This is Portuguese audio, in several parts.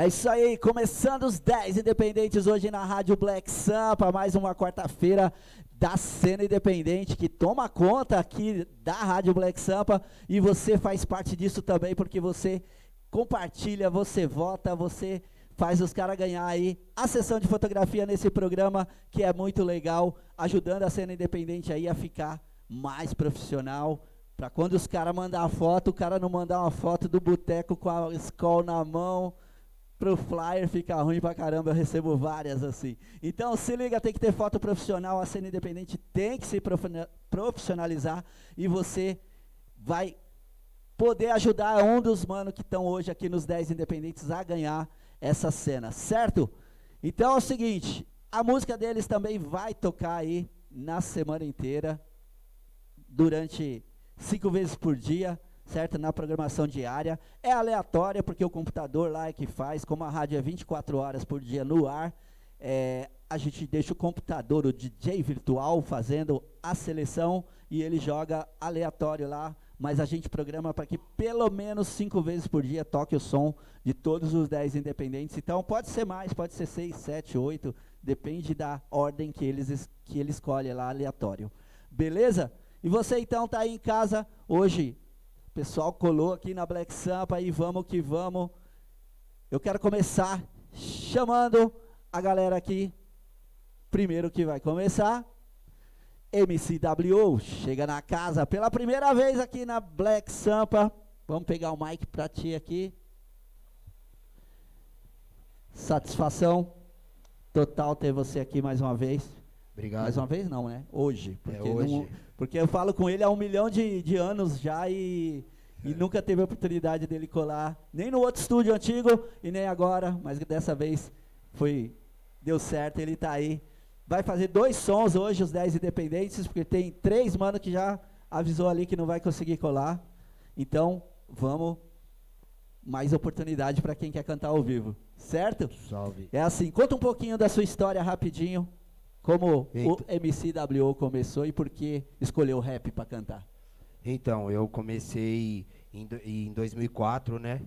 É isso aí, começando os 10 independentes hoje na Rádio Black Sampa, mais uma quarta-feira da cena independente que toma conta aqui da Rádio Black Sampa e você faz parte disso também porque você compartilha, você vota, você faz os caras ganhar aí a sessão de fotografia nesse programa que é muito legal, ajudando a cena independente aí a ficar mais profissional, para quando os caras mandar a foto, o cara não mandar uma foto do boteco com a escola na mão, pro flyer ficar ruim pra caramba, eu recebo várias assim. Então se liga, tem que ter foto profissional, a cena independente tem que se profissionalizar e você vai poder ajudar um dos manos que estão hoje aqui nos 10 independentes a ganhar essa cena, certo? Então é o seguinte, a música deles também vai tocar aí na semana inteira, durante cinco vezes por dia, certo? Na programação diária. É aleatória, porque o computador lá é que faz, como a rádio é 24 horas por dia no ar, é, a gente deixa o computador, o DJ virtual, fazendo a seleção e ele joga aleatório lá, mas a gente programa para que pelo menos cinco vezes por dia toque o som de todos os 10 independentes. Então pode ser mais, pode ser seis, sete, oito, depende da ordem que, eles, que ele escolhe lá aleatório. Beleza? E você então está aí em casa hoje. Pessoal colou aqui na Black Sampa e vamos que vamos. Eu quero começar chamando a galera aqui. Primeiro que vai começar, MCWO, chega na casa pela primeira vez aqui na Black Sampa. Vamos pegar o mic para ti aqui. Satisfação total ter você aqui mais uma vez. Obrigado. Mais uma vez não, né? Hoje. É porque, é hoje. Não, porque eu falo com ele há um milhão de, de anos já e. e nunca teve a oportunidade dele colar, nem no outro estúdio antigo e nem agora, mas dessa vez foi deu certo, ele está aí. Vai fazer dois sons hoje, os 10 independentes, porque tem três mano que já avisou ali que não vai conseguir colar. Então, vamos mais oportunidade para quem quer cantar ao vivo, certo? Salve. É assim, conta um pouquinho da sua história rapidinho, como Eita. o MCWO começou e por que escolheu o rap para cantar? Então, eu comecei em, em 2004, né?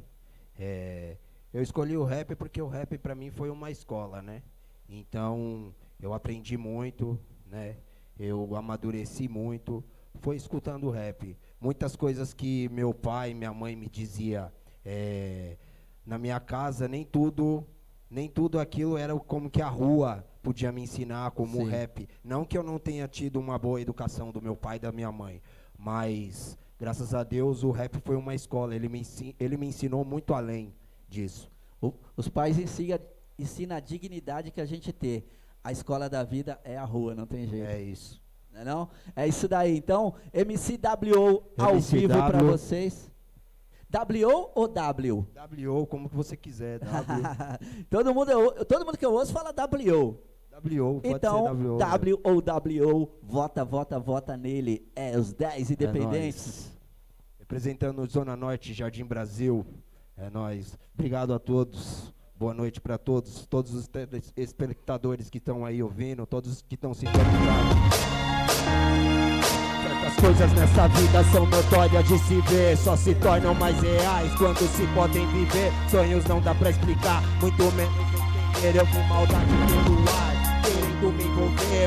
É, eu escolhi o rap porque o rap para mim foi uma escola, né? Então, eu aprendi muito, né? Eu amadureci muito, foi escutando o rap. Muitas coisas que meu pai e minha mãe me dizia é, na minha casa, nem tudo, nem tudo aquilo era como que a rua podia me ensinar como Sim. rap. Não que eu não tenha tido uma boa educação do meu pai e da minha mãe, mas graças a Deus o rap foi uma escola. Ele me, ele me ensinou muito além disso. O, os pais ensinam, ensinam a dignidade que a gente tem. A escola da vida é a rua, não tem jeito. É isso. Não é, não? é isso daí. Então, MCWO ao MCW. vivo para vocês. W ou W? W, como que você quiser. todo, mundo, todo mundo que eu ouço fala W. W, pode então, ser W. W ou W, vota, vota, vota nele. É os 10 independentes. É Representando Zona Norte, Jardim Brasil. É nós. Obrigado a todos. Boa noite para todos, todos os espectadores que estão aí ouvindo, todos que estão sintonizados. Certas coisas nessa vida são notórias de se ver, só se tornam mais reais quando se podem viver. Sonhos não dá pra explicar, muito menos entender. Eu com maldade pelo me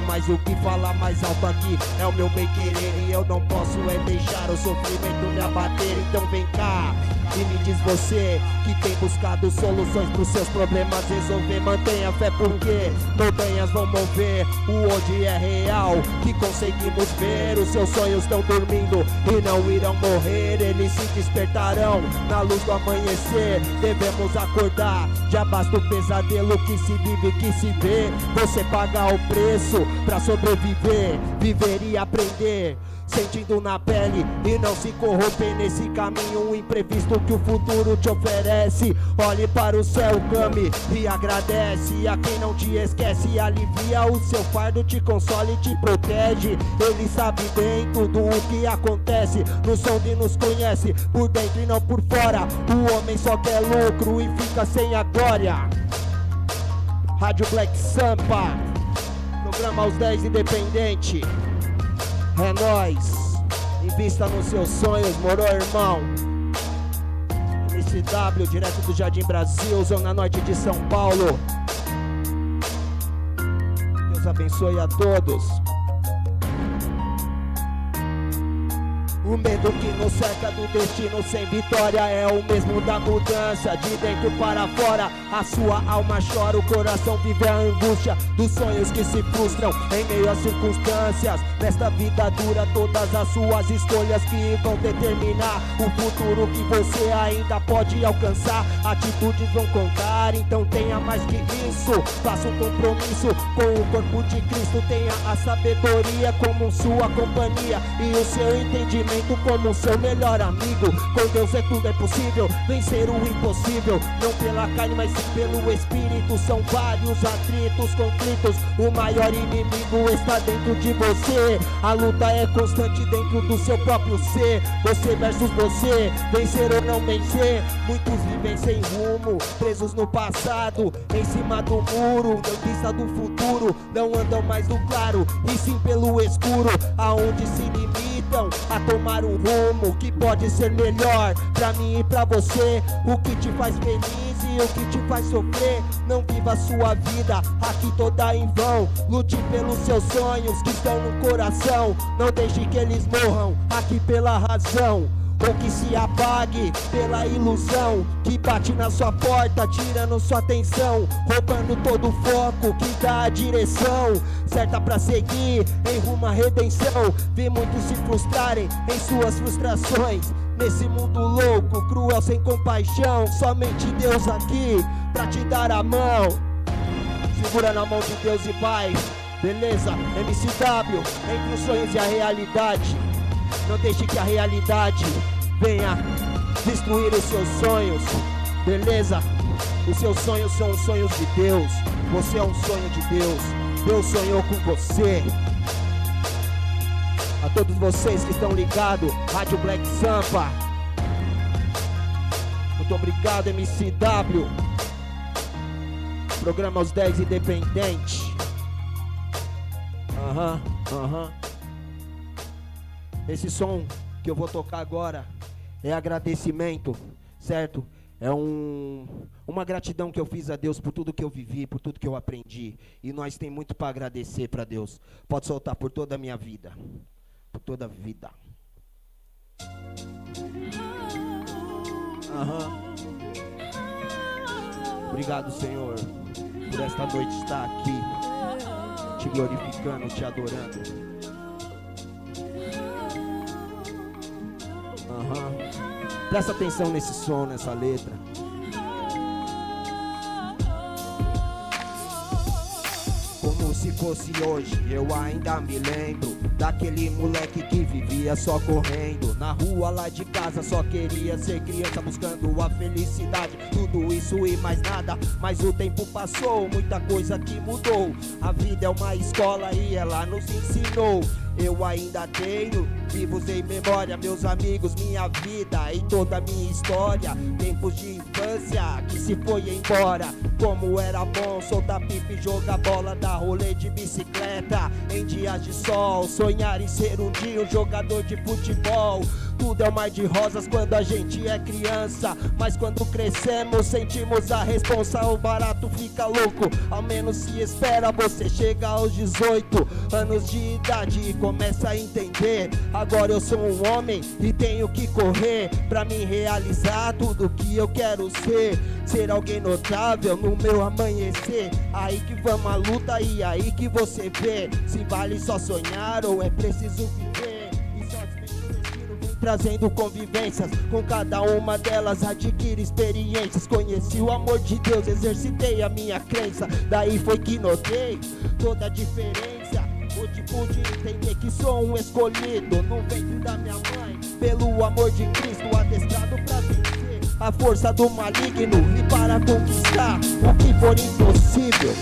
Mas o que fala mais alto aqui é o meu bem querer. E eu não posso é deixar o sofrimento me abater. Então vem cá e me diz você que tem buscado soluções pros seus problemas. Resolver Mantenha fé porque montanhas vão mover. O hoje é real que conseguimos ver. Os seus sonhos estão dormindo e não irão morrer. Eles se despertarão na luz do amanhecer. Devemos acordar, já basta o pesadelo que se vive, que se vê. Você pagar o preço pra sobreviver, viver e aprender sentindo na pele e não se corromper nesse caminho imprevisto que o futuro te oferece. Olhe para o céu, clame e agradece a quem não te esquece, alivia o seu fardo, te consola e te protege. Ele sabe bem tudo o que acontece, no som de nos conhece por dentro e não por fora. O homem só quer lucro e fica sem a glória. Rádio Black Sampa, programa Os 10 Independente. É nóis. Invista nos seus sonhos, moro, irmão? MCW, direto do Jardim Brasil, Zona Norte de São Paulo. Deus abençoe a todos. O medo que nos cerca do destino sem vitória é o mesmo da mudança de dentro para fora. A sua alma chora, o coração vive a angústia dos sonhos que se frustram em meio às circunstâncias. Nesta vida dura, todas as suas escolhas que vão determinar o futuro que você ainda pode alcançar. Atitudes vão contar, então tenha mais que isso. Faça um compromisso com o corpo de Cristo. Tenha a sabedoria como sua companhia e o seu entendimento como seu melhor amigo. Com Deus é tudo é possível, vencer o impossível. Não pela carne, mas sim pelo Espírito. São vários atritos, conflitos. O maior inimigo está dentro de você. A luta é constante dentro do seu próprio ser. Você versus você, vencer ou não vencer. Muitos vivem sem rumo, presos no passado, em cima do muro, não vista do futuro. Não andam mais no claro, e sim pelo escuro, aonde se a tomar um rumo que pode ser melhor pra mim e pra você. O que te faz feliz e o que te faz sofrer. Não viva sua vida aqui toda em vão. Lute pelos seus sonhos que estão no coração. Não deixe que eles morram aqui pela razão ou que se apague pela ilusão que bate na sua porta, tirando sua atenção, roubando todo o foco que dá a direção certa para seguir em rumo à redenção. Vi muitos se frustrarem em suas frustrações. Nesse mundo louco, cruel, sem compaixão, somente Deus aqui pra te dar a mão. Segura na mão de Deus e vai. Beleza, MCW, entre os sonhos e a realidade. Não deixe que a realidade venha destruir os seus sonhos. Beleza? Os seus sonhos são os sonhos de Deus. Você é um sonho de Deus. Deus sonhou com você. A todos vocês que estão ligados, Rádio Black Sampa. Muito obrigado, MCW. Programa Os 10 Independente. Aham, uhum, aham. Uhum. Esse som que eu vou tocar agora é agradecimento, certo? É um, uma gratidão que eu fiz a Deus por tudo que eu vivi, por tudo que eu aprendi. E nós tem muito para agradecer para Deus. Pode soltar por toda a minha vida. Por toda a vida. Aham. Obrigado, Senhor, por esta noite estar aqui, te glorificando, te adorando. Uhum. Presta atenção nesse som, nessa letra. Como se fosse hoje, eu ainda me lembro Daquele moleque que vivia só correndo Na rua lá de casa só queria ser criança Buscando a felicidade, tudo isso e mais nada Mas o tempo passou, muita coisa que mudou A vida é uma escola e ela nos ensinou eu ainda tenho vivos em memória meus amigos, minha vida e toda minha história. Tempos de infância que se foi embora. Como era bom soltar pipa e jogar bola, dar rolê de bicicleta em dias de sol. Sonhar em ser um dia um jogador de futebol. Tudo é um mar de rosas quando a gente é criança. Mas quando crescemos, sentimos a responsa. O barato fica louco. Ao menos se espera, você chega aos 18 anos de idade e começa a entender. Agora eu sou um homem e tenho que correr pra me realizar tudo que eu quero ser. Ser alguém notável no meu amanhecer. Aí que vamos a luta e aí que você vê se vale só sonhar ou é preciso viver trazendo convivências. Com cada uma delas adquire experiências. Conheci o amor de Deus, exercitei a minha crença. Daí foi que notei toda a diferença. Hoje pude entender que sou um escolhido no ventre da minha mãe. Pelo amor de Cristo, adestrado pra vencer a força do maligno e para conquistar o que for impossível.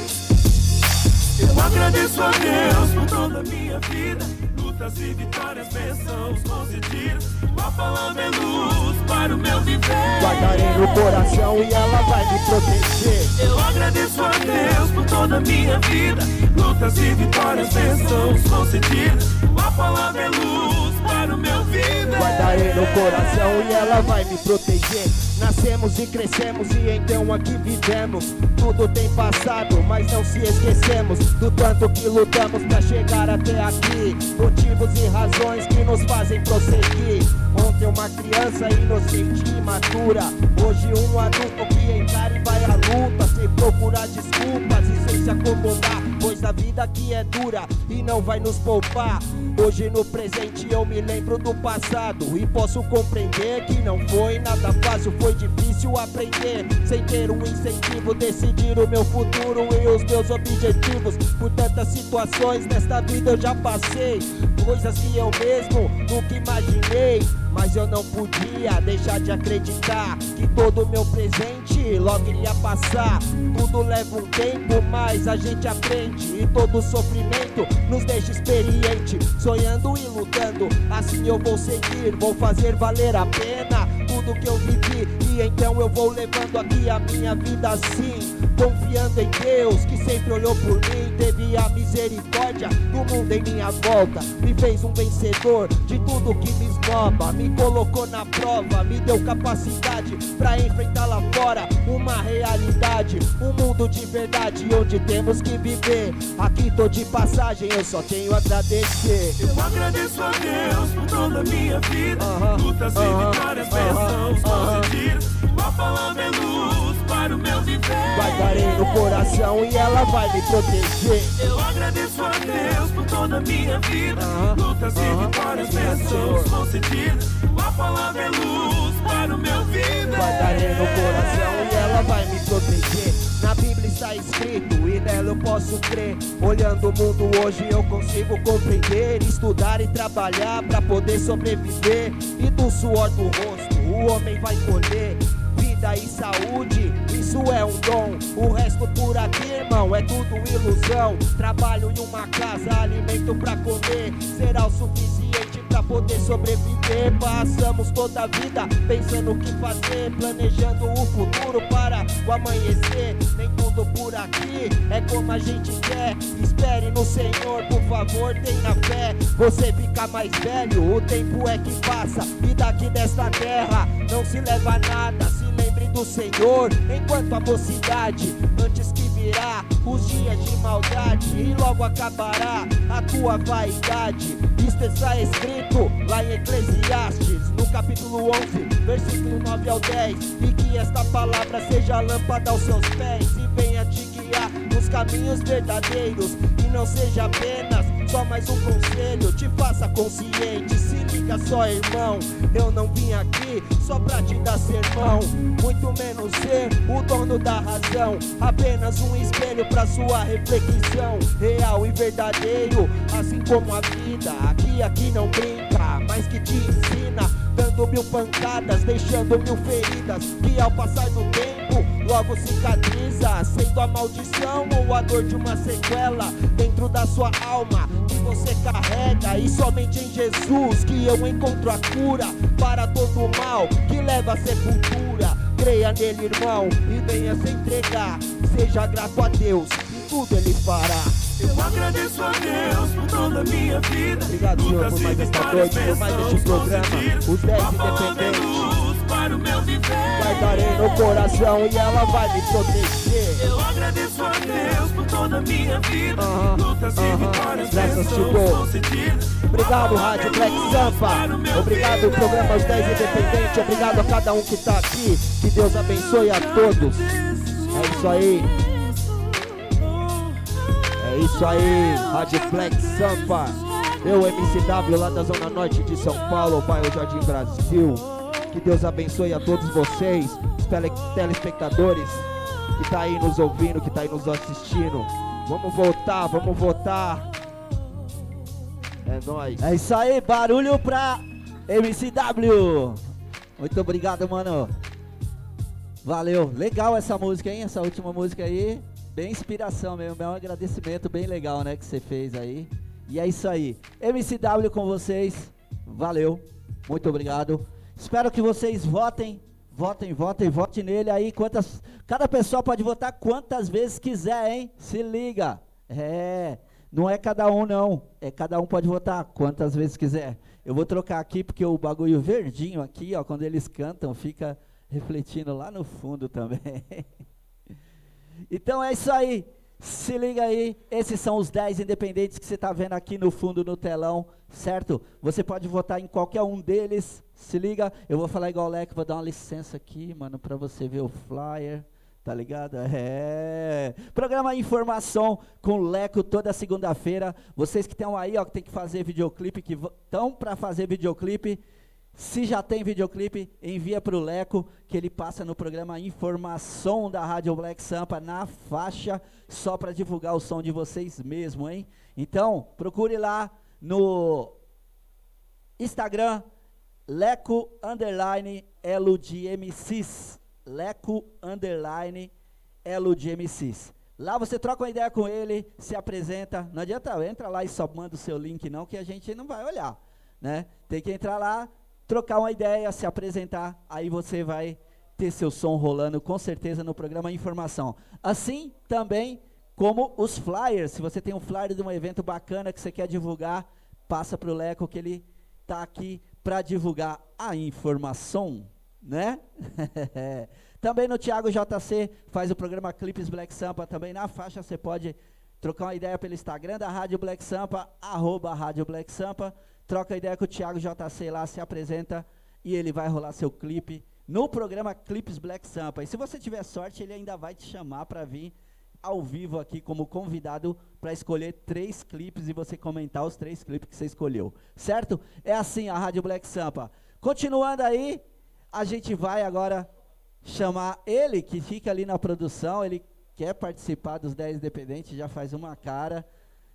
Eu agradeço a Deus por toda a minha lutas e vitórias, bênçãos concedidas. Uma palavra é luz para o meu viver. Guardarei no coração e ela vai me proteger. Eu agradeço a Deus por toda a minha vida. Lutas e vitórias, bênçãos concedidas. Uma palavra é luz para o meu viver. Guardarei no coração e ela vai me proteger. Nascemos e crescemos e então aqui vivemos. Tudo tem passado, mas não se esquecemos do tanto que lutamos pra chegar até aqui. Motivos e razões que nos fazem prosseguir. Ontem uma criança inocente e imatura. Hoje um adulto que encara e vai à luta. Sem procurar desculpas e sem se acomodar. Pois a vida aqui é dura e não vai nos poupar. Hoje no presente eu me lembro do passado. E posso compreender que não foi nada fácil. Foi difícil aprender. Sem ter um incentivo, decidir o meu futuro e os meus objetivos. Por tantas situações nesta vida eu já passei. Coisas que eu mesmo nunca imaginei. Mas eu não podia deixar de acreditar que todo o meu presente logo iria passar. Tudo leva um tempo, mas a gente aprende. E todo sofrimento nos deixa experiente. Sonhando e lutando, assim eu vou seguir. Vou fazer valer a pena tudo que eu vivi. Então eu vou levando aqui a minha vida assim. Confiando em Deus que sempre olhou por mim. Teve a misericórdia do mundo em minha volta. Me fez um vencedor de tudo que me esnoba. Me colocou na prova, me deu capacidade pra enfrentar lá fora uma realidade. Um mundo de verdade onde temos que viver. Aqui tô de passagem, eu só tenho a agradecer. Eu agradeço a Deus por toda a minha vida. Aham, Lutas aham, e vitórias, aham, bênçãos, aham. conseguir. Palavra é luz para o meu viver. Guardarei no coração e ela vai me proteger. Eu agradeço a Deus por toda a minha vida. Lutas e vitórias, bênçãos, conseguir. Tua palavra é luz para o meu viver. Guardarei no coração e ela vai me proteger. Na Bíblia está escrito e nela eu posso crer. Olhando o mundo hoje eu consigo compreender, estudar e trabalhar pra poder sobreviver. E do suor do rosto o homem vai colher. Vida e saúde, isso é um dom. O resto por aqui, irmão, é tudo ilusão. Trabalho em uma casa, alimento pra comer, será o suficiente pra poder sobreviver. Passamos toda a vida pensando o que fazer, planejando o futuro para o amanhecer. Nem tudo por aqui é como a gente quer. Espere no Senhor, por favor, tenha fé. Você fica mais velho, o tempo é que passa. E daqui desta terra não se leva nada. Do Senhor enquanto a mocidade, antes que virá os dias de maldade e logo acabará a tua vaidade. Isto está escrito lá em Eclesiastes, no capítulo 11, versículo 9 ao 10. E que esta palavra seja lâmpada aos seus pés e venha te guiar nos caminhos verdadeiros e não seja apenas só mais um conselho, te faça consciente. Se liga só, irmão. Eu não vim aqui só pra te dar sermão, muito menos ser o dono da razão. Apenas um espelho pra sua reflexão, real e verdadeiro, assim como a vida. Aqui, aqui não brinca, mas que te ensina, dando mil pancadas, deixando mil feridas. Que ao passar do tempo, logo cicatriza, sendo a maldição ou a dor de uma sequela dentro da sua alma que você carrega. E somente em Jesus que eu encontro a cura para todo o mal que leva à sepultura. Creia nele, irmão, e venha se entregar. Seja grato a Deus e tudo ele fará. Eu agradeço a Deus por toda a minha vida. Obrigado, Senhor, por mais esta noite, por mais este programa, os 10 Tua palavra é independentes. Para o meu viver. Guardarei no coração e ela vai me proteger. Eu agradeço a Deus por toda a minha vida. Aham, Lutas e aham. vitórias, Graças, Chico. conseguir. Obrigado, Rádio Black Sampa. Obrigado, programa Os 10 Independente. Obrigado a cada um que está aqui. Que Deus abençoe a todos. É isso aí. É isso aí, Rádio Black Sampa. Eu, MCW, lá da Zona Norte de São Paulo, bairro Jardim Brasil. Que Deus abençoe a todos vocês, os tele- telespectadores que tá aí nos ouvindo, que tá aí nos assistindo. Vamos voltar, vamos votar. É nóis. É isso aí, barulho pra MCW. Muito obrigado, mano. Valeu. Legal essa música, hein? Essa última música aí. Bem inspiração mesmo. É um agradecimento bem legal, né? Que você fez aí. E é isso aí. MCW com vocês. Valeu. Muito obrigado. Espero que vocês votem. Votem, votem, votem nele aí. Quantas. Cada pessoa pode votar quantas vezes quiser, hein? Se liga. É. Não é cada um, não. É cada um pode votar quantas vezes quiser. Eu vou trocar aqui porque o bagulho verdinho aqui, ó, quando eles cantam, fica refletindo lá no fundo também. então é isso aí. Se liga aí, esses são os 10 independentes que você está vendo aqui no fundo no telão, certo? Você pode votar em qualquer um deles. Se liga, eu vou falar igual o Leco, vou dar uma licença aqui, mano, para você ver o flyer. Tá ligado? É. Programa Informação com Leco toda segunda-feira. Vocês que estão aí, ó, que tem que fazer videoclipe, que estão para fazer videoclipe, se já tem videoclipe, envia para o Leco, que ele passa no programa Informação da Rádio Black Sampa na faixa, só para divulgar o som de vocês mesmo, hein? Então, procure lá no Instagram, Leco Underline. Leco Underline. Lá você troca uma ideia com ele, se apresenta. Não adianta, entra lá e só manda o seu link, não, que a gente não vai olhar. Né? Tem que entrar lá, trocar uma ideia, se apresentar, aí você vai ter seu som rolando com certeza no programa Informação. Assim também como os flyers, se você tem um flyer de um evento bacana que você quer divulgar, passa para o Leco que ele está aqui para divulgar a informação, né? também no Thiago JC faz o programa Clipes Black Sampa, também na faixa você pode trocar uma ideia pelo Instagram da Rádio Black Sampa, arroba Rádio Black Sampa, troca ideia com o Thiago JC lá, se apresenta e ele vai rolar seu clipe no programa Clips Black Sampa. E se você tiver sorte, ele ainda vai te chamar para vir ao vivo aqui como convidado para escolher três clipes e você comentar os três clipes que você escolheu. Certo? É assim a Rádio Black Sampa. Continuando aí, a gente vai agora chamar ele, que fica ali na produção, ele quer participar dos 10 independentes, já faz uma cara,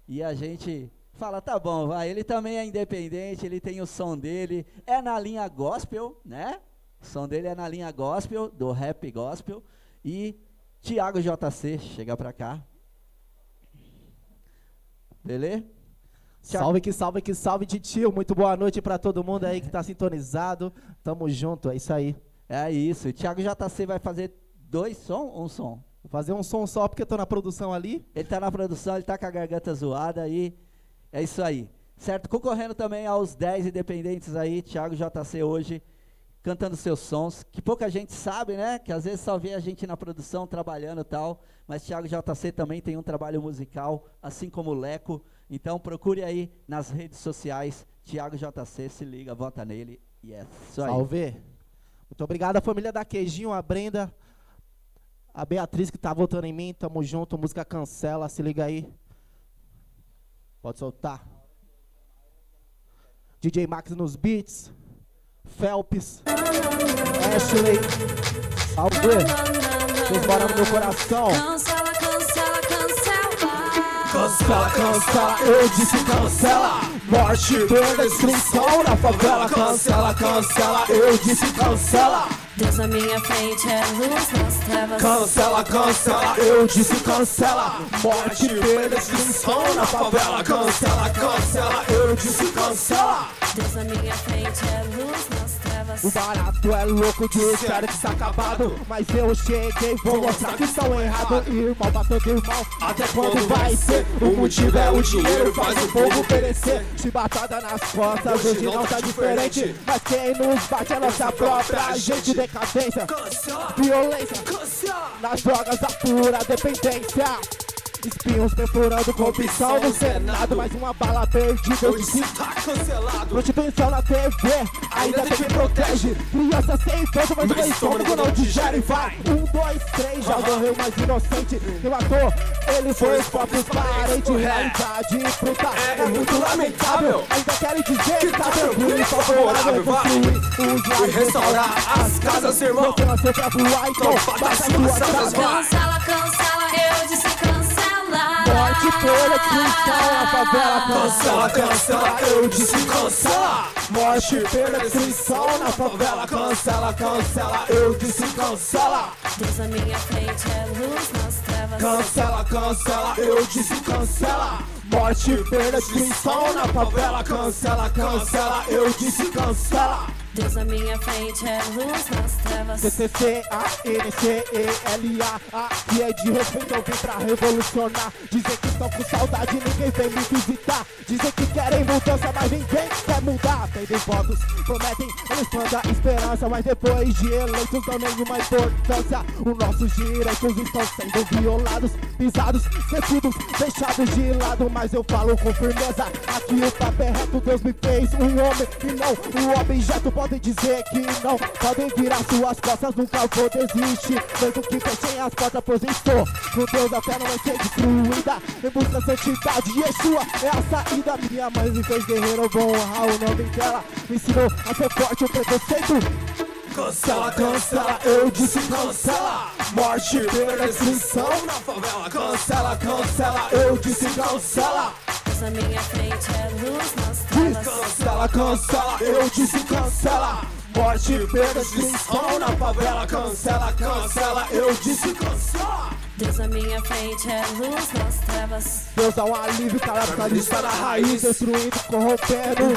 e a gente fala, tá bom, vai, ele também é independente, ele tem o som dele, é na linha gospel, né? O som dele é na linha gospel, do rap gospel, e Tiago JC, chega pra cá. Beleza? Salve que salve que salve de tio. Muito boa noite para todo mundo aí que tá sintonizado. Tamo junto, é isso aí. É isso. O Thiago JC vai fazer dois sons ou um som? Vou fazer um som só porque eu tô na produção ali. Ele tá na produção, ele tá com a garganta zoada aí. É isso aí. Certo? Concorrendo também aos 10 independentes aí, Thiago JC hoje cantando seus sons, que pouca gente sabe, né? Que às vezes só vê a gente na produção trabalhando e tal, mas Thiago JC também tem um trabalho musical, assim como o Leco. Então procure aí nas redes sociais, Thiago JC, se liga, vota nele e é isso aí. Salve! Muito obrigado à família da Queijinho, a Brenda, a Beatriz que tá votando em mim, tamo junto, música cancela, se liga aí. Pode soltar. DJ Max nos beats. Phelps, Ashley, salve, vocês moram no meu coração. Cancela, cancela, cancela. Cancela, cancela, eu disse cancela. Morte, dor, destruição na favela. Cancela, cancela, eu disse cancela. Deus na minha frente é luz nas trevas. Cancela, cancela, eu disse cancela. Morte, perda, destruição na favela. Cancela, cancela, eu disse cancela. Deus na minha frente é luz nas trevas. O barato é louco de espero que está acabado. Mas eu cheguei, vou mostrar que estão errados. Irmão batendo irmão, até quando vai ser? O motivo é o dinheiro, faz o povo perecer. Chibatada nas costas, hoje não tá diferente. Mas quem nos bate é nossa própria gente. Decadência, violência, nas drogas da pura dependência. Espinhos perfurando corrupção no Senado Mais uma bala perdida, eu disse tá cancelado. Prostituição na TV, ainda tem quem protege. Criança sem peso, mas o estômago não digere Vai, um, dois, três, já morreu mais inocente Quem matou, ele foi os próprios parentes Realidade bruta, é muito lamentável Ainda querem dizer que tá tranquilo e favorável Construir restaurar as casas, irmão. Você nasceu pra voar, então bata as suas asas Cancela, cancela, eu disse cancela. Morte pela destruição, a favela Cancela, cancela, eu disse cancela Morte pela destruição, na favela. Cancela, cancela, eu disse cancela. Deus na minha frente é luz nas trevas. Cancela, cancela, eu disse cancela. Morte pela destruição, na favela. Cancela, cancela, eu disse cancela Deus na minha frente é luz nas trevas. C-C-C-A-N-C-E-L-A Aqui é de respeito, eu vim pra revolucionar. Dizem que estão com saudade, ninguém vem me visitar. Dizem que querem mudança, mas ninguém quer mudar. Pedem votos, prometem, eles mandam esperança. Mas depois de eleitos dão nenhuma importância. Os nossos direitos estão sendo violados Pisados, esquecidos, deixados de lado. Mas eu falo com firmeza, aqui o papo é reto. Deus me fez um homem e não um objeto Podem dizer que não, podem virar suas costas Nunca vou desistir, mesmo que fechem as portas Pois estou com Deus, a fé não vai ser destruída. Em busca da santidade, Yeshua é a saída. Minha mãe me fez guerreiro, vou honrar o nome dela Me ensinou a ser forte, o preconceito Cancela, cancela, eu disse cancela. Morte, perda, destruição na favela. Cancela, cancela, eu disse cancela Deus na minha frente é luz nas trevas. Cancela, cancela, eu disse cancela Morte, perda, destruição na favela Cancela, cancela, eu disse cancela Deus na minha frente é luz nas trevas. Deus dá um alívio, capitalista na raiz Destruindo, corrompendo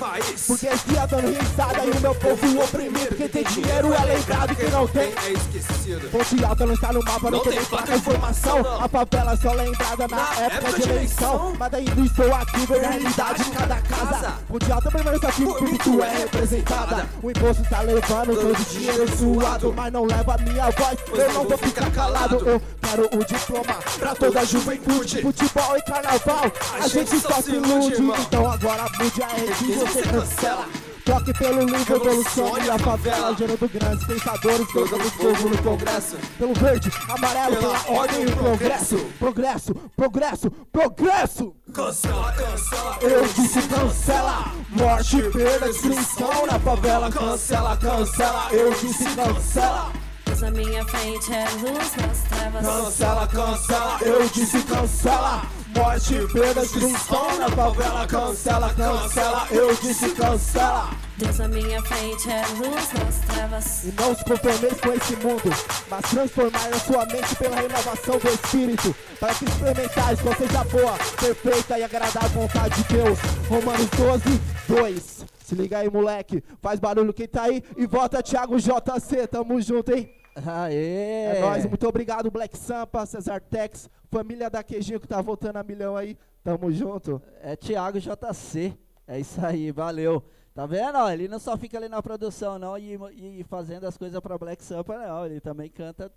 país Porque dia dando risada e o meu povo oprimido. Quem tem dinheiro é lembrado, quem não tem é esquecido? Ponte alta não está no mapa, não, Não tem placa informação. informação, A favela só lembrada na, época, de eleição. Mas ainda estou aqui, ver a realidade de cada casa. Ponte alta permanece aqui, porque tu é representada. O imposto tá levando todo o dinheiro suado. Mas não leva a minha voz, eu não vou ficar calado. Eu quero o diploma pra toda a juventude. Futebol e carnaval, a gente só se ilude. Então agora mude a rede, você cancela. Toque pelo livro, evolucione a favela Gerando grandes pensadores, colocando fogo no congresso. Pelo verde, amarelo, pela ordem e o progresso. Progresso, progresso, progresso. Cancela, cancela, eu disse cancela. Morte, perda, destruição na favela. Cancela, cancela, eu disse cancela. Deus na minha frente é luz nas trevas. Cancela, cancela, eu disse cancela Morte, perda, destruição na favela Cancela, cancela, eu disse cancela Deus na minha frente é luz nas trevas. E não se conformeis com esse mundo, mas transformai a sua mente pela renovação do Espírito, para que experimentais qual seja boa, perfeita e agradável vontade de Deus. Romanos 12, 2. Se liga aí, moleque, faz barulho quem tá aí e volta Thiago JC, tamo junto, hein? Aê! É nóis, muito obrigado, Black Sampa, Cesar Tex, família da Queijinho que tá voltando a milhão aí, tamo junto. É Thiago JC. É isso aí, valeu. Tá vendo? ó? ele não só fica ali na produção, não, e, e fazendo as coisas pra Black Sampa, não. Ele também canta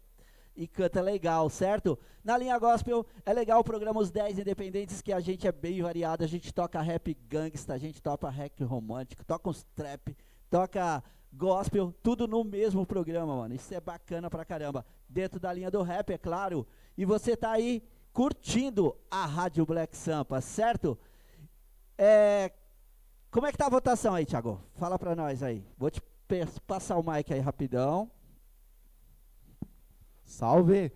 e canta legal, certo? Na linha gospel é legal o programa Os 10 Independentes, que a gente é bem variado. A gente toca rap gangsta, a gente toca rap romântico, toca uns trap, toca gospel, tudo no mesmo programa, mano. Isso é bacana pra caramba. Dentro da linha do rap, é claro. E você tá aí curtindo a Rádio Black Sampa, certo? É, como é que tá a votação aí, Thiago? Fala pra nós aí. Vou te passar o mic aí rapidão. Salve!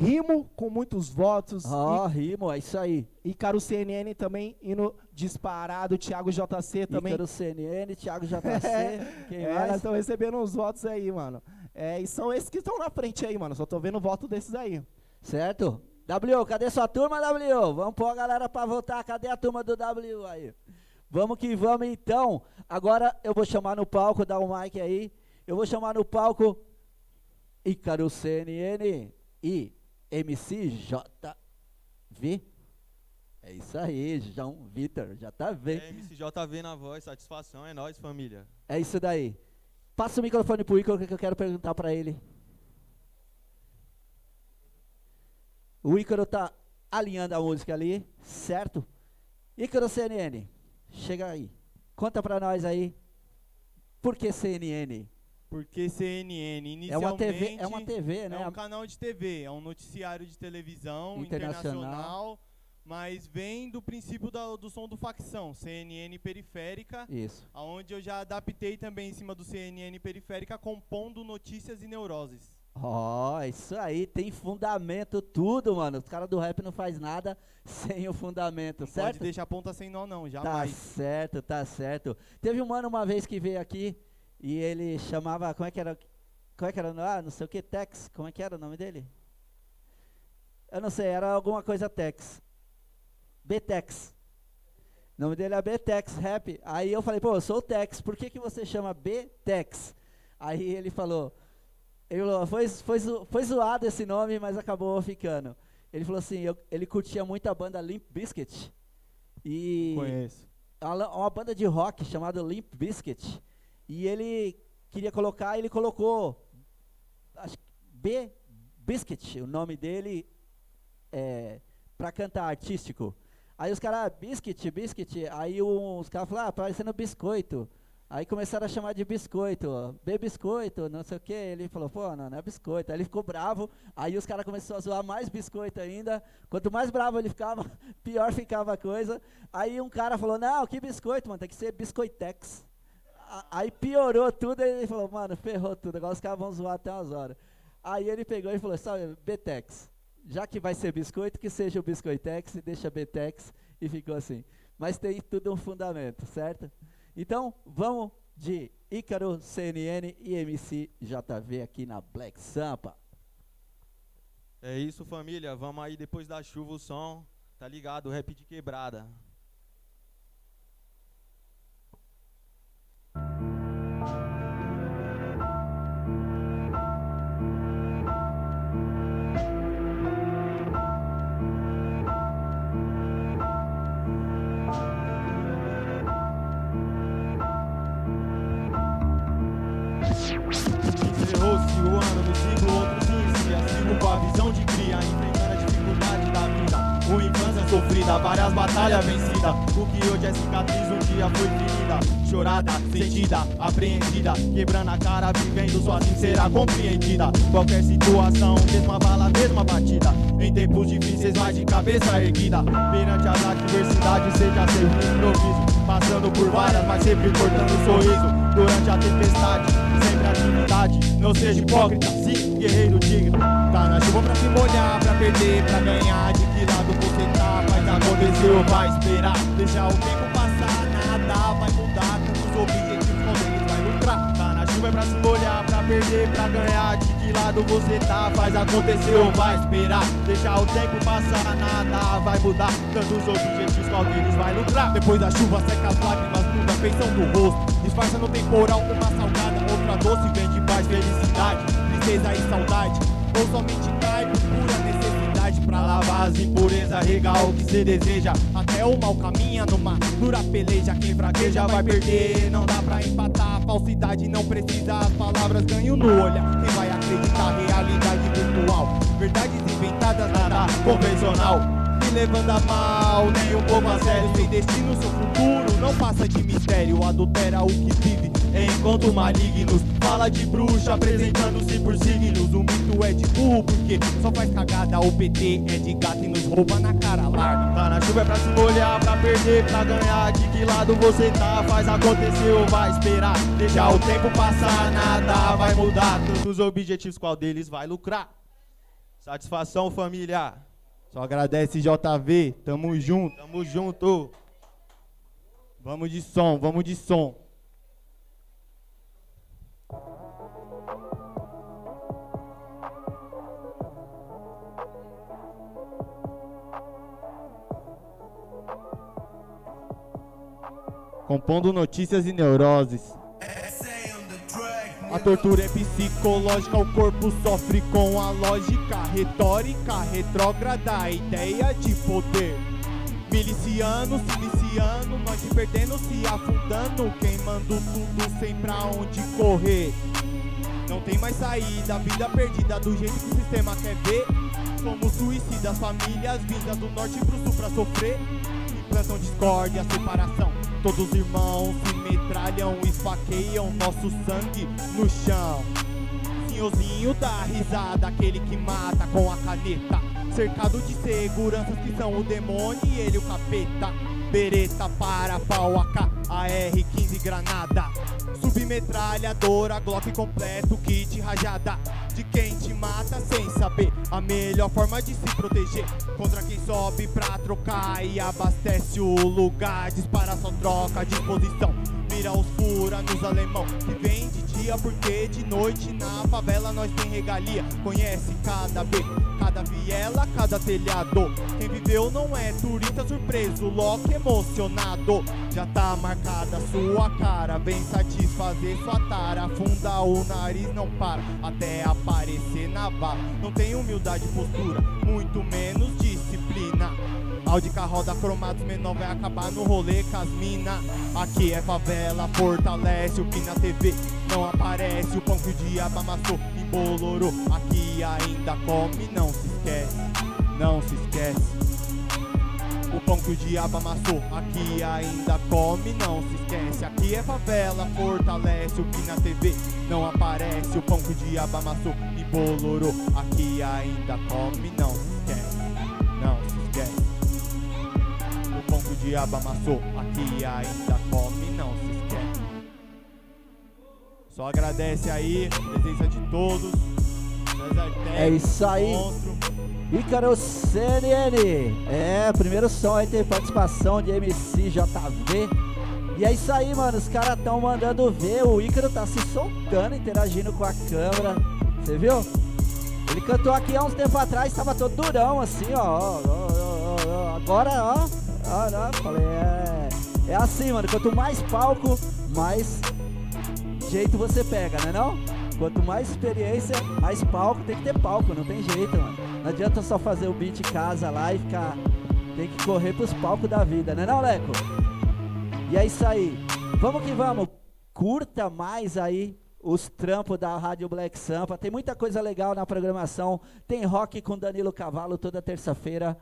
Rimo com muitos votos. Ó, rimo, é isso aí. Ícaro CNN também indo disparado. Thiago JC também. Ícaro CNN, Thiago JC, quem é, mais? estamos recebendo uns votos aí, mano. É, e são esses que estão na frente aí, mano. Só tô vendo voto desses aí. Certo? W, cadê sua turma, W? Vamos pôr a galera pra votar. Cadê a turma do W aí? Vamos que vamos então. Agora eu vou chamar no palco, dá um mic aí. Eu vou chamar no palco Ícaro CNN e MCJV. É isso aí, João Vitor, JV. É, MCJV na voz, satisfação, é nóis, família. É isso daí. Passa o microfone pro Ícaro que eu quero perguntar pra ele. O Ícaro tá alinhando a música ali, certo? Ícaro CNN, chega aí. Conta pra nós aí. Por que CNN? Porque CNN, inicialmente... É uma TV, é uma TV, É né? um canal de TV, é um noticiário de televisão Internacional. internacional, mas vem do princípio da- do som do facção, CNN periférica, Isso. aonde eu já adaptei também em cima do CNN periférica, compondo notícias e neuroses. Ó, isso aí, tem fundamento tudo, mano. Os caras do rap não faz nada sem o fundamento, Pode certo? deixar a ponta sem nó não, Tá jamais. certo, tá certo. Teve um mano uma vez que veio aqui e ele chamava, como é que era? Como é que era? Ah, não sei o que, Tex. Como é que era o nome dele? Eu não sei, era alguma coisa Tex. Betex. O nome dele é B-Tex Rap. Aí eu falei, pô, eu sou o Tex, por que, que você chama B-Tex? Aí ele falou, ele falou, foi, foi, foi zoado esse nome, mas acabou ficando. Ele falou assim, eu- ele curtia muito a banda Limp Bizkit. E Conheço. uma, uma banda de rock chamada Limp Bizkit. E ele queria colocar, ele colocou acho B Biscuit, o nome dele é pra cantar artístico. Aí os caras, biscuit, biscuit, aí um- os caras falaram, ah, parecendo biscoito. Aí começaram a chamar de biscoito, B biscoito, não sei o que. Ele falou, pô, não, não é biscoito. Aí ele ficou bravo, aí os caras começaram a zoar mais biscoito ainda. Quanto mais bravo ele ficava, pior ficava a coisa. Aí um cara falou, não, que biscoito, mano, tem que ser biscoitex. Aí piorou tudo, aí ele falou, mano, ferrou tudo, agora os caras vão zoar até umas horas. Aí ele pegou e falou, sabe, Betex, já que vai ser biscoito, que seja o biscoitex, e deixa Betex, e ficou assim. Mas tem tudo um fundamento, certo? Então, vamos de Ícaro, CNN e MC JV aqui na Black Sampa. É isso, família. Vamos aí depois da chuva o som. Tá ligado? Rap de quebrada. Sofrida, várias batalhas vencidas. O que hoje é cicatriz, um dia foi ferida. Chorada, sentida, apreendida. Quebrando a cara, vivendo sozinho será compreendida. Qualquer situação, mesma bala, mesma batida. Em tempos difíceis, vai de cabeça erguida. Perante as adversidades, seja sempre improviso. Passando por várias, mas sempre cortando o sorriso. Durante a tempestade, sempre atividade. Não seja hipócrita, sim, guerreiro digno. Tá na chuva pra se molhar, pra perder, pra ganhar. De que lado? Vai esperar? Deixa o tempo passar, nada vai mudar. Tantos objetivos quando eles vai lucrar. Tá na chuva é pra se molhar, pra perder, pra ganhar. De que lado você tá? Faz acontecer vai esperar? Deixa o tempo passar, nada vai mudar. Tantos objetivos qual deles vai lucrar. Depois da chuva seca as lágrimas, muda a feição do rosto. Disfarça no temporal uma salgada, outra doce, vem de paz, felicidade, tristeza e saudade. Ou somente cai as impurezas, regar o que se deseja. Até o mal caminha numa dura peleja. Quem fraqueja vai perder, não dá pra empatar. Falsidade não precisa, as palavras ganham no olhar. Quem vai acreditar? Realidade virtual. Verdades inventadas, nada convencional me levando a mal, um pouco a sério. Sem destino, seu futuro não passa de mistério. Adultera o que vive, enquanto malignos. Fala de bruxa, apresentando-se por signos. O mito é de burro, porque só faz cagada. O PT é de gato e nos rouba na cara larga. Tá na chuva é pra se molhar, pra perder, pra ganhar. De que lado você tá? Faz acontecer ou vai esperar? Deixa o tempo passar, nada vai mudar. Tantos objetivos, qual deles vai lucrar? Satisfação, família. Só agradece JV, tamo junto. Tamo junto. Vamos de som, vamos de som. Compondo notícias e neuroses. A tortura é psicológica, o corpo sofre com a lógica retórica retrógrada, a ideia de poder. Miliciano, siliciano, nós perdendo, se afundando, queimando tudo sem pra onde correr. Não tem mais saída, vida perdida do jeito que o sistema quer ver. Somos suicidas, famílias vindas do norte pro sul pra sofrer. Implantam discórdia, separação. Todos irmãos se metralham, esfaqueiam nosso sangue no chão. Senhorzinho dá risada, aquele que mata com a caneta. Cercado de seguranças que são o demônio e ele o capeta. Bereta para pau AK, AR-15 granada. Submetralhadora, Glock completo, kit rajada. De quem te mata sem saber a melhor forma de se proteger. Contra quem sobe pra trocar e abastece o lugar. Dispara só troca de mira os fura nos alemão que vem de dia porque de noite na favela nós tem regalia. Conhece cada beco, cada viela, cada telhado. Quem viveu não é turista surpreso, Loki emocionado. Já tá marcada sua cara, vem satisfazer sua tara. Afunda o nariz, não para até aparecer na vara. Não tem humildade postura, muito menos disciplina. Audi roda cromados menor vai acabar no rolê com as mina. Aqui é favela, fortalece o que na TV não aparece. O pão que o diabo amassou embolorou. Aqui ainda come, não se esquece, não se esquece. O pão que o diabo amassou, aqui ainda come, não se esquece. Aqui é favela, fortalece o que na TV não aparece. O pão que o diabo amassou e bolorou, aqui ainda come, não se esquece, não se esquece. O pão que o diabo amassou, aqui ainda come, não se esquece. Só agradece aí, presença de todos. Tech, É isso aí. Ícaro CNN. É, primeiro som aí tem participação de MC JV. E é isso aí, mano. Os caras tão mandando ver. O Ícaro tá se soltando, interagindo com a câmera. Você viu? Ele cantou aqui há uns tempos atrás, tava todo durão, assim, ó. ó, ó, ó, ó. Agora, ó. Ó, falei, é. É assim, mano. Quanto mais palco, mais jeito você pega, né não? Quanto mais experiência, mais palco, tem que ter palco, não tem jeito, mano. Não adianta só fazer o beat em casa lá e ficar. Tem que correr pros palcos da vida, né não, Leco? E é isso aí. Vamos que vamos. Curta mais aí os trampos da Rádio Black Sampa. Tem muita coisa legal na programação. Tem rock com Danilo Cavalo toda terça-feira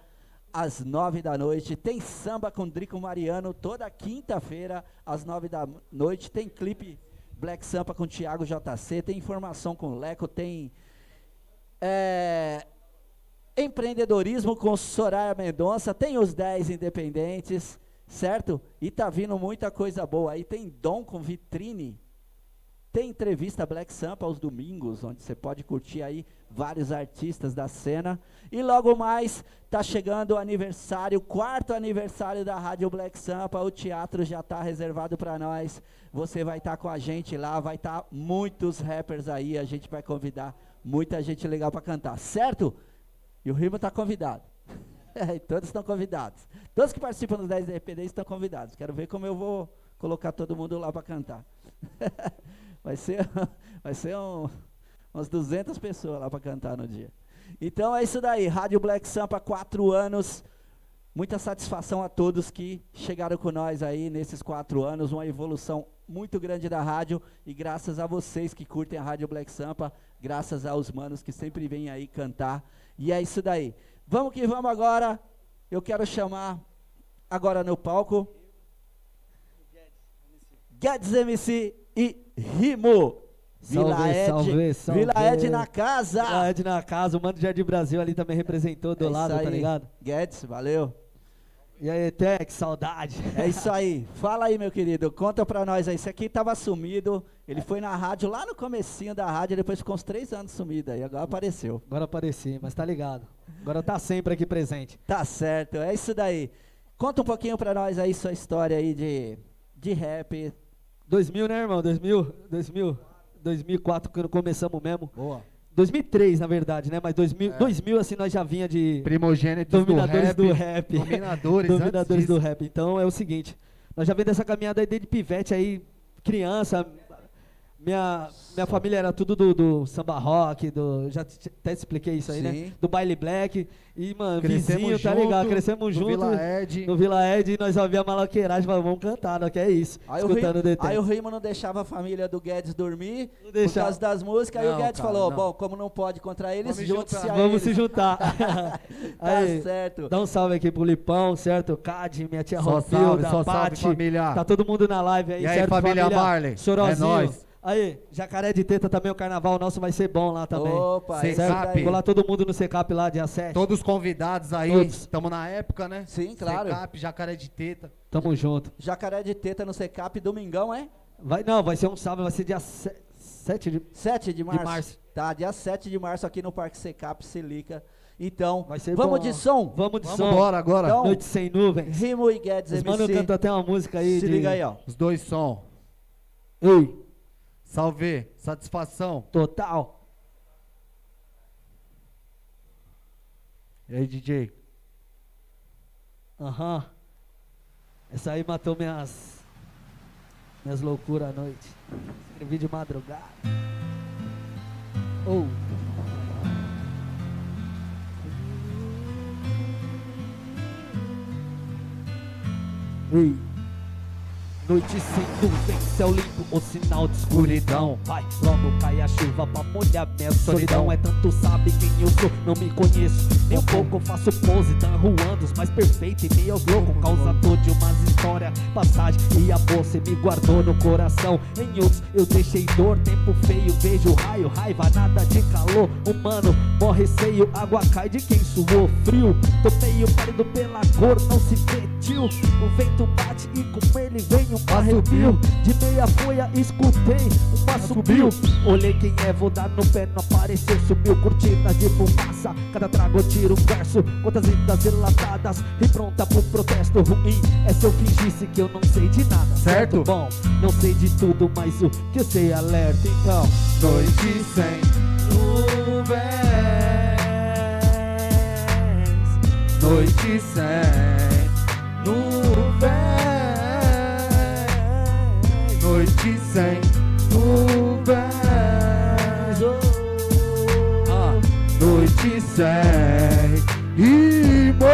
às nove da noite. Tem samba com Drico Mariano toda quinta-feira às nove da noite. Tem clipe Black Sampa com Thiago JC. Tem informação com Leco. Tem é, empreendedorismo com Soraya Mendonça. Tem os 10 independentes, certo? E tá vindo muita coisa boa. Aí tem Dom com vitrine. Tem entrevista Black Sampa aos domingos, onde você pode curtir aí vários artistas da cena. E logo mais tá chegando o aniversário, quarto aniversário da Rádio Black Sampa. O teatro já tá reservado para nós. Você vai estar com a gente lá, vai estar muitos rappers aí, a gente vai convidar muita gente legal para cantar, certo? E o Rimo tá convidado. Todos estão convidados. Todos que participam dos 10 Independentes estão convidados. Quero ver como eu vou colocar todo mundo lá para cantar. vai ser, vai ser um, umas 200 pessoas lá para cantar no dia. Então é isso daí. Rádio Black Sampa, quatro anos. Muita satisfação a todos que chegaram com nós aí nesses quatro anos. Uma evolução muito grande da rádio. E graças a vocês que curtem a Rádio Black Sampa. Graças aos manos que sempre vêm aí cantar. E é isso daí. Vamos que vamos agora. Eu quero chamar agora no palco Guedes MC e Rimo. Vila Salve, Ed, salve, salve. Vila Ed na casa. Ah, Ed na casa, o Mano de Jardim Brasil ali também representou do É lado, tá aí. ligado? Guedes, valeu. E aí, Tex, saudade. É isso aí. Fala aí, meu querido. Conta pra nós aí. Esse aqui tava sumido. Ele foi na rádio lá no comecinho da rádio, depois ficou uns três anos sumido aí. Agora apareceu. Agora apareci, mas tá ligado. Agora tá sempre aqui presente. Tá certo, é isso daí. Conta um pouquinho pra nós aí sua história aí de, de rap. 2000, né, irmão? 2000, 2000, 2004, quando começamos mesmo. Boa. 2003, na verdade, né? Mas 2000, 2000 assim, nós já vinha de Primogênitos dominadores do do rap. rap. Dominadores, Dominadores do rap. Então é o seguinte, nós já vem dessa caminhada aí desde pivete aí, criança. Minha, minha família era tudo do, do samba rock, do. Já te- até te expliquei isso aí, Sim. né? Do baile black. E, mano, Crescemos vizinho, tá junto, ligado? Crescemos no junto. Vila Ed. No Vila Ed, e nós só via maloqueiragem, falamos, vamos cantar, não que é isso. Aí escutando o DT. aí o Rimo não deixava a família do Guedes dormir Não por deixava. causa das músicas. aí o Não, Guedes cara, falou: não. Bom, como não pode contra eles, junte-se juntar. a Vamos eles. se juntar. Tá Aí, certo. Dá um salve aqui pro Lipão, certo? Cade, minha tia Só Rofil, salve, da só salve, Pati. família. Tá todo mundo na live aí, E aí, certo? família Marley? Chorozinho. É nóis. Aí, Jacaré de Teta também, o carnaval nosso vai ser bom lá também. Opa, é Secap. Vou lá todo mundo no Secap lá, dia 7. Todos convidados aí. Estamos na época, né? Sim, claro. Secap, Jacaré de Teta. Tamo junto. Jacaré de teta no Secap, domingão, é? Vai, não, vai ser um sábado, vai ser dia 7 de... 7 de março. março. Tá, dia 7 de março aqui no Parque Secap, Silica. Então, Vai ser vamos bom. de som? Vamos de Vamos som. embora agora. Então, Noite sem nuvens. Rimo e Guedes Os mano MC. cantam até uma música aí Se de... liga aí, ó. Os dois som. Ei, Salve, satisfação. total. E aí, DJ? Aham. Essa aí matou minhas. Minhas loucuras à noite. Escrevi de madrugada. Oh. Ei. Noite sem nuvem, céu limpo, o sinal de escuridão. Vai, logo cai a chuva pra molhar minha solidão. É tanto sabe quem eu sou, não me conheço. Nem um pouco faço pose, tanruando os mais perfeito e meio louco Causador de umas histórias, passagem e a bolsa me guardou no coração. Em outros eu deixei dor, tempo feio, vejo raio, raiva, nada de calor. Humano, morre receio, água cai de quem suou. Frio Tô meio pálido pela cor, não se tio O vento bate e com ele vem um arrepio De meia folha escutei, um passo subiu Olhei quem é, vou dar no pé, não apareceu Subiu cortinas de fumaça, cada trago eu tiro um verso Quantas vidas relatadas e pronta pro protesto ruim É se eu fingisse que eu não sei de nada, certo? Certo. Bom, não sei de tudo, mas o que eu sei é alerta Então, Noite sem nuvens. Noite sem nuvens. Noite sem nuvens. Ah, noite sem rimor.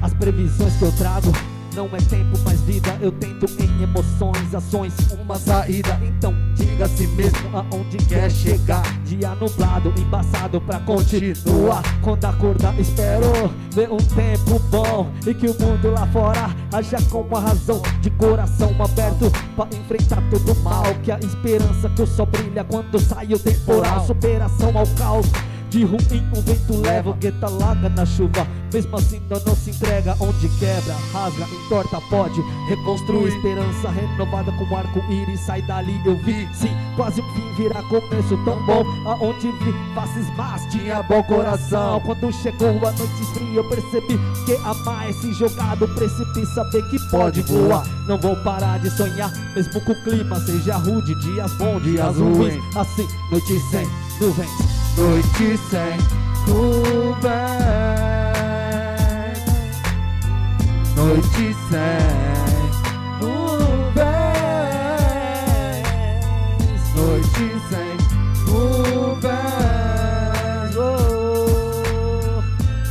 As previsões que eu trago não é tempo, mas vida. Eu tento em emoções, ações, uma saída. Então diga a si mesmo aonde quer chegar. Dia nublado, embaçado pra continuar. Quando acordar, espero ver um tempo bom e que o mundo lá fora haja com uma razão de coração aberto pra enfrentar todo mal. Que a esperança que sol brilha quando sai o temporal. Superação ao caos. De ruim o vento leva, o gueta larga na chuva. Mesmo assim não, não se entrega, onde quebra, rasga, entorta, pode Reconstruir. Esperança renovada como arco-íris Sai dali eu vi, sim, quase um fim virá. Começo tão bom Aonde vi faces más, tinha bom coração. Quando chegou a noite fria eu percebi que amar é se jogar do precipício Saber que pode voar, não vou parar de sonhar Mesmo que o clima seja rude, dias bons, dias ruins. Assim, noite sem nuvens Noite sem nuvens. Noite sem nuvens. Noite sem nuvens.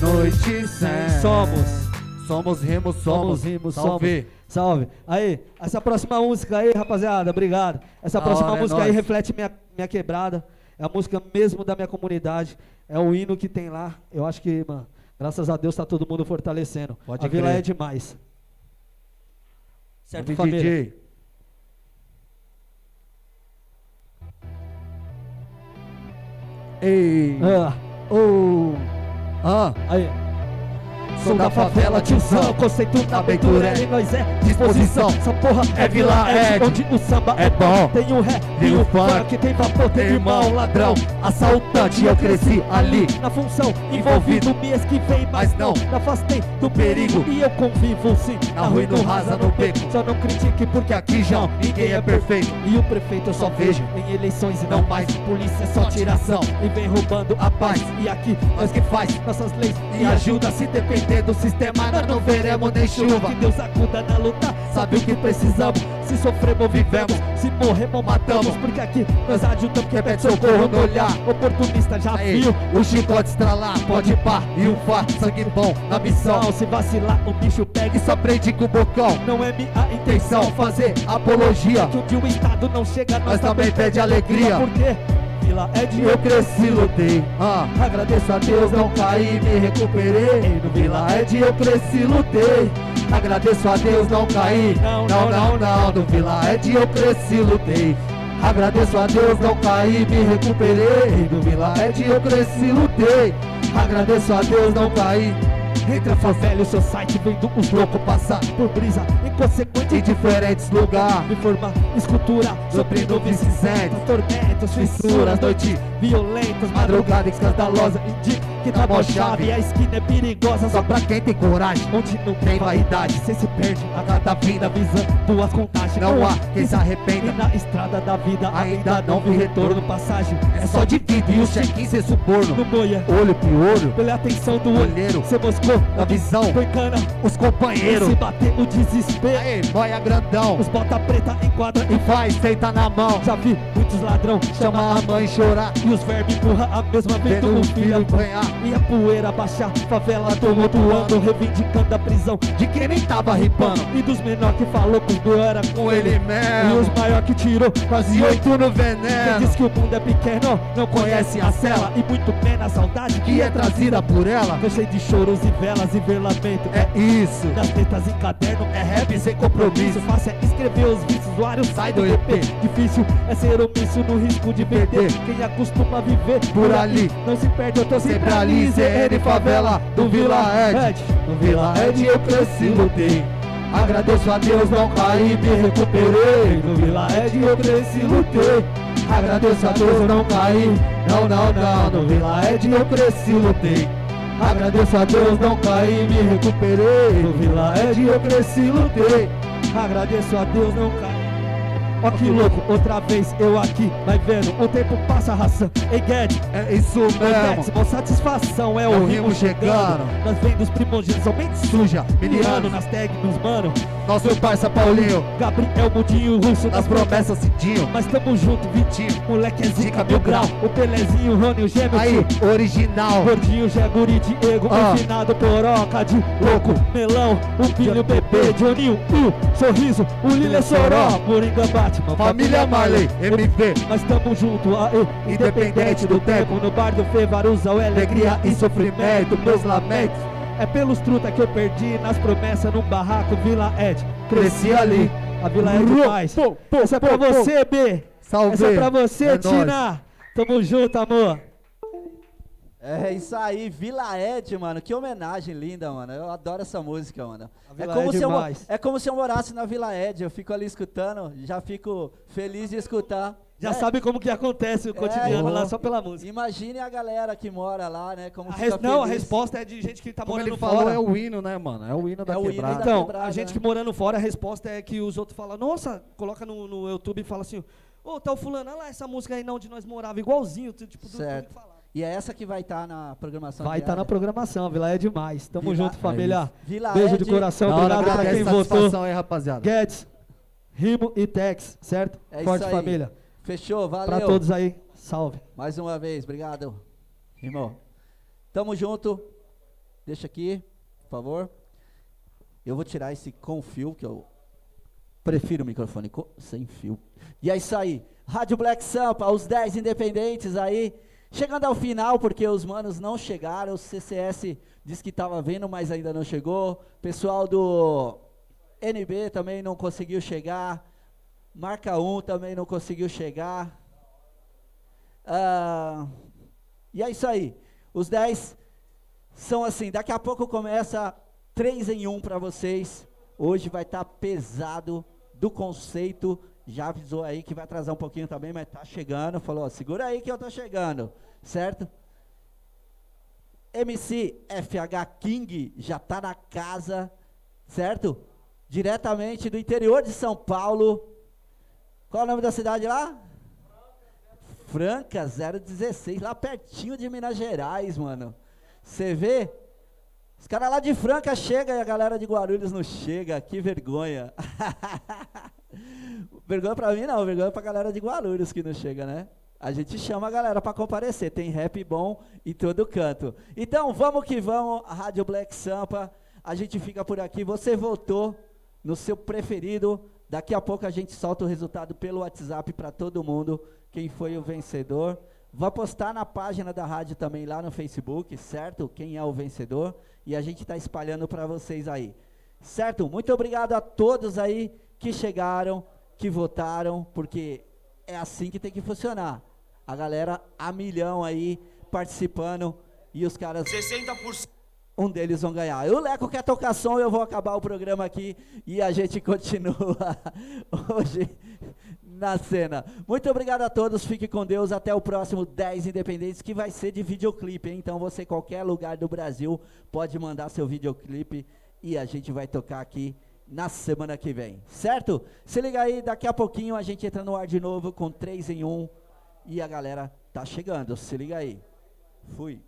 Noite sem. Somos. Somos rimos, somos, Somos rimos, Salve. Salve. Aí, essa próxima música aí, rapaziada, obrigado. Essa Da próxima hora, é música aí nóis. reflete minha, minha quebrada. É a música mesmo da minha comunidade. É o hino que tem lá. Eu acho que, mano, graças a Deus tá todo mundo fortalecendo. Pode a vila crer. é demais. Certo, família? DJ. Ei. Ah, oh, Ah. aí. Sou da favela, tiozão, conceito da aventura e nós é disposição. Essa porra é Vila Ed, onde o samba é bom. Tem o rap, tem o funk, tem vapor, tem irmão, ladrão, assaltante. Eu cresci ali na função, envolvido, me esquivei, mas não me afastei do perigo. E eu convivo sim, na rua e no rasa, no beco. Só não critique porque aqui já ninguém é perfeito. E o prefeito eu só vejo em eleições e não mais. Polícia é só tiração e vem roubando a paz. E aqui nós que faz nossas leis e ajuda se depender do sistema. Nós não veremos nem chuva. Que Deus acuda na luta, sabe o que precisamos. Se sofremos, vivemos. Se morremos, matamos. Porque aqui nós ajudamos quem pede socorro no olhar. Oportunista já Aí, viu. o chicote estralar, pode pá e o fá, sangue bom na missão. Se vacilar, o bicho pega E só prende com o bocão. Não é minha intenção fazer apologia. que o Estado não chega, nós, Nós também pede alegria. Porque Vila é de Eu cresci, lutei. Ah, Agradeço a Deus, não caí, me recuperei. No Vila Ed eu cresci, lutei. Agradeço a Deus, não caí. Não, Não, não, não. No Vila Ed eu cresci, lutei. Agradeço a Deus, não caí, me recuperei. No Vila Ed eu cresci, lutei. Agradeço a Deus, não caí. Entre a favela e o seu site vendo os loucos passar por brisa inconsequente Em diferentes lugares. Me formar escultura Sobre nuvens cinzentas, tormentas, fissuras, noite violentas, madrugada escandalosa. indigna que tá mó chave. A esquina é perigosa, Só pra quem tem coragem, onde não tem vaidade. Cê se perde a cada vida, visando duas contagens. Não há quem se E arrependa. na estrada da vida Ainda não vi retorno, passagem. É só de vida e o check-in cê suborno. no boia. Olho piolho, Pela atenção do olho, olheiro, cê moscou na visão, Foi cana, os companheiros. se bater o desespero. Aê, boia grandão, Os bota preta enquadra e e vai, senta na mão. Já vi muitos ladrão Chama a mãe chorar, E os vermes empurra a mesma vez do filho apanhar. E a poeira baixar, favela tumultuando Reivindicando a prisão De quem nem tava ripando, E dos menor que falou meu era com ele E os mesmo. maior que tirou Quase oito no Quem veneno. diz que o mundo é pequeno não conhece a cela E muito menos a saudade Que é trazida por ela. Fechei de choros e velas e velamento É isso. Das tetas em caderno é rap sem compromisso Fácil é escrever os vícios, usuário sai do EP Difícil é ser omisso no risco de perder Quem acostuma viver Por ali. Não se perde, eu tô Sempre ali, ZN favela do Vila Ed. No Vila Ed eu cresci, lutei. Agradeço a Deus, não caí, me recuperei. No Vila Ed eu cresci, lutei. Agradeço a Deus, não caí. Não, não, não. No Vila Ed eu cresci, lutei. Agradeço a Deus, não caí, me recuperei. No Vila Ed eu cresci, lutei. Agradeço a Deus, não cai. Ó que louco, outra vez eu aqui, vai vendo, o tempo passa raça. Ei Guedes, É isso mesmo. mó satisfação é É o rimo chegando. chegando. Nós vem dos primogênitos, somente Suja, miliano nas tags, nos mano. Nosso parça Paulinho. Gabriel Mudinho, Russo Nas promessas, Cidinho. Mas tamo junto, Vitinho, moleque é zica mil grau. O Pelezinho, Rony, o Gêmeo, Aí, original. Gordinho, Jaguri, Diego, Ah. Poroca, de louco, Melão, o filho, bebê, Joninho, o sorriso, o Lille Soró, Moringa Batman, Família Marley, MV. Nós tamo junto, independente do tempo, no bar do Fê, Varuza, o alegria e sofrimento, meus lamentos. É pelos truta que eu perdi nas promessas num barraco Vila Ed. Cresci ali. A Vila Ed. Pô, pô, Essa é pra pô, você, B. Salve. Essa é pra você, É Tina. Tamo junto, amor. É isso aí, Vila Ed, mano. Que homenagem linda, mano. Eu adoro essa música, mano. É como, Ed se eu, é como se eu morasse na Vila Ed. Eu fico ali escutando, já fico feliz de escutar. Já É, sabe como que acontece o cotidiano é, lá só pela música. Imagine a galera que mora lá, né? Como A fica res- Não, a resposta é de gente que tá Como morando ele falou, fora. é o hino, né, mano? É o hino da É o hino quebrada. da- Então, quebrada, a gente né? que morando fora, a resposta é que os outros falam, nossa, coloca no, no YouTube e fala assim, ô, tá o fulano, olha lá essa música aí não onde nós morava, igualzinho, tu- tipo, do Certo. que falava. E é essa que vai estar na programação Vai estar tá na programação, Vila é demais. Tamo Vila- junto, família. Vila Beijo Ed, de coração, Da hora, obrigado pra quem votou. aí, rapaziada. Guedes, Rimo e Tex, certo? É Forte isso aí. família. Fechou, valeu. Pra todos aí, salve. Mais uma vez, obrigado, irmão. Tamo junto. Deixa aqui, por favor. Eu vou tirar esse com fio, que eu prefiro o microfone sem fio. E é isso aí. Rádio Black Sampa, os 10 independentes aí. Chegando ao final, porque os manos não chegaram. O CCS disse que estava vendo, mas ainda não chegou. Pessoal do NB também não conseguiu chegar. Marca 1 também não conseguiu chegar. Ah, e é isso aí. Os 10 são assim. Daqui a pouco começa 3 em 1 para vocês. Hoje vai estar pesado do conceito. Já avisou aí que vai atrasar um pouquinho também, mas tá chegando. Falou, segura aí que eu tô chegando. Certo? MC FH King já tá na casa, certo? Diretamente do interior de São Paulo. Qual é o nome da cidade lá? Franca 016, lá pertinho de Minas Gerais, mano. Você vê? Os caras lá de Franca chegam e a galera de Guarulhos não chega. Que vergonha. vergonha pra mim não, vergonha pra galera de Guarulhos que não chega, né? A gente chama a galera pra comparecer, tem rap bom em todo canto. Então, vamos que vamos, Rádio Black Sampa. A gente fica por aqui. Você votou no seu preferido. Daqui a pouco a gente solta o resultado pelo WhatsApp para todo mundo. Quem foi o vencedor. Vai postar na página da rádio também lá no Facebook, certo? Quem é o vencedor. E a gente está espalhando para vocês aí. Certo? Muito obrigado a todos aí que chegaram, que votaram, porque é assim que tem que funcionar. A galera a milhão aí participando e os caras 60%. um deles vão ganhar. O Leco quer tocar som, eu vou acabar o programa aqui e a gente continua hoje na cena. Muito obrigado a todos, fique com Deus. Até o próximo 10 Independentes, que vai ser de videoclipe. Hein? Então você, qualquer lugar do Brasil, pode mandar seu videoclipe e a gente vai tocar aqui na semana que vem, certo? Se liga aí, daqui a pouquinho a gente entra no ar de novo com 3 em 1 e a galera tá chegando. Se liga aí. Fui.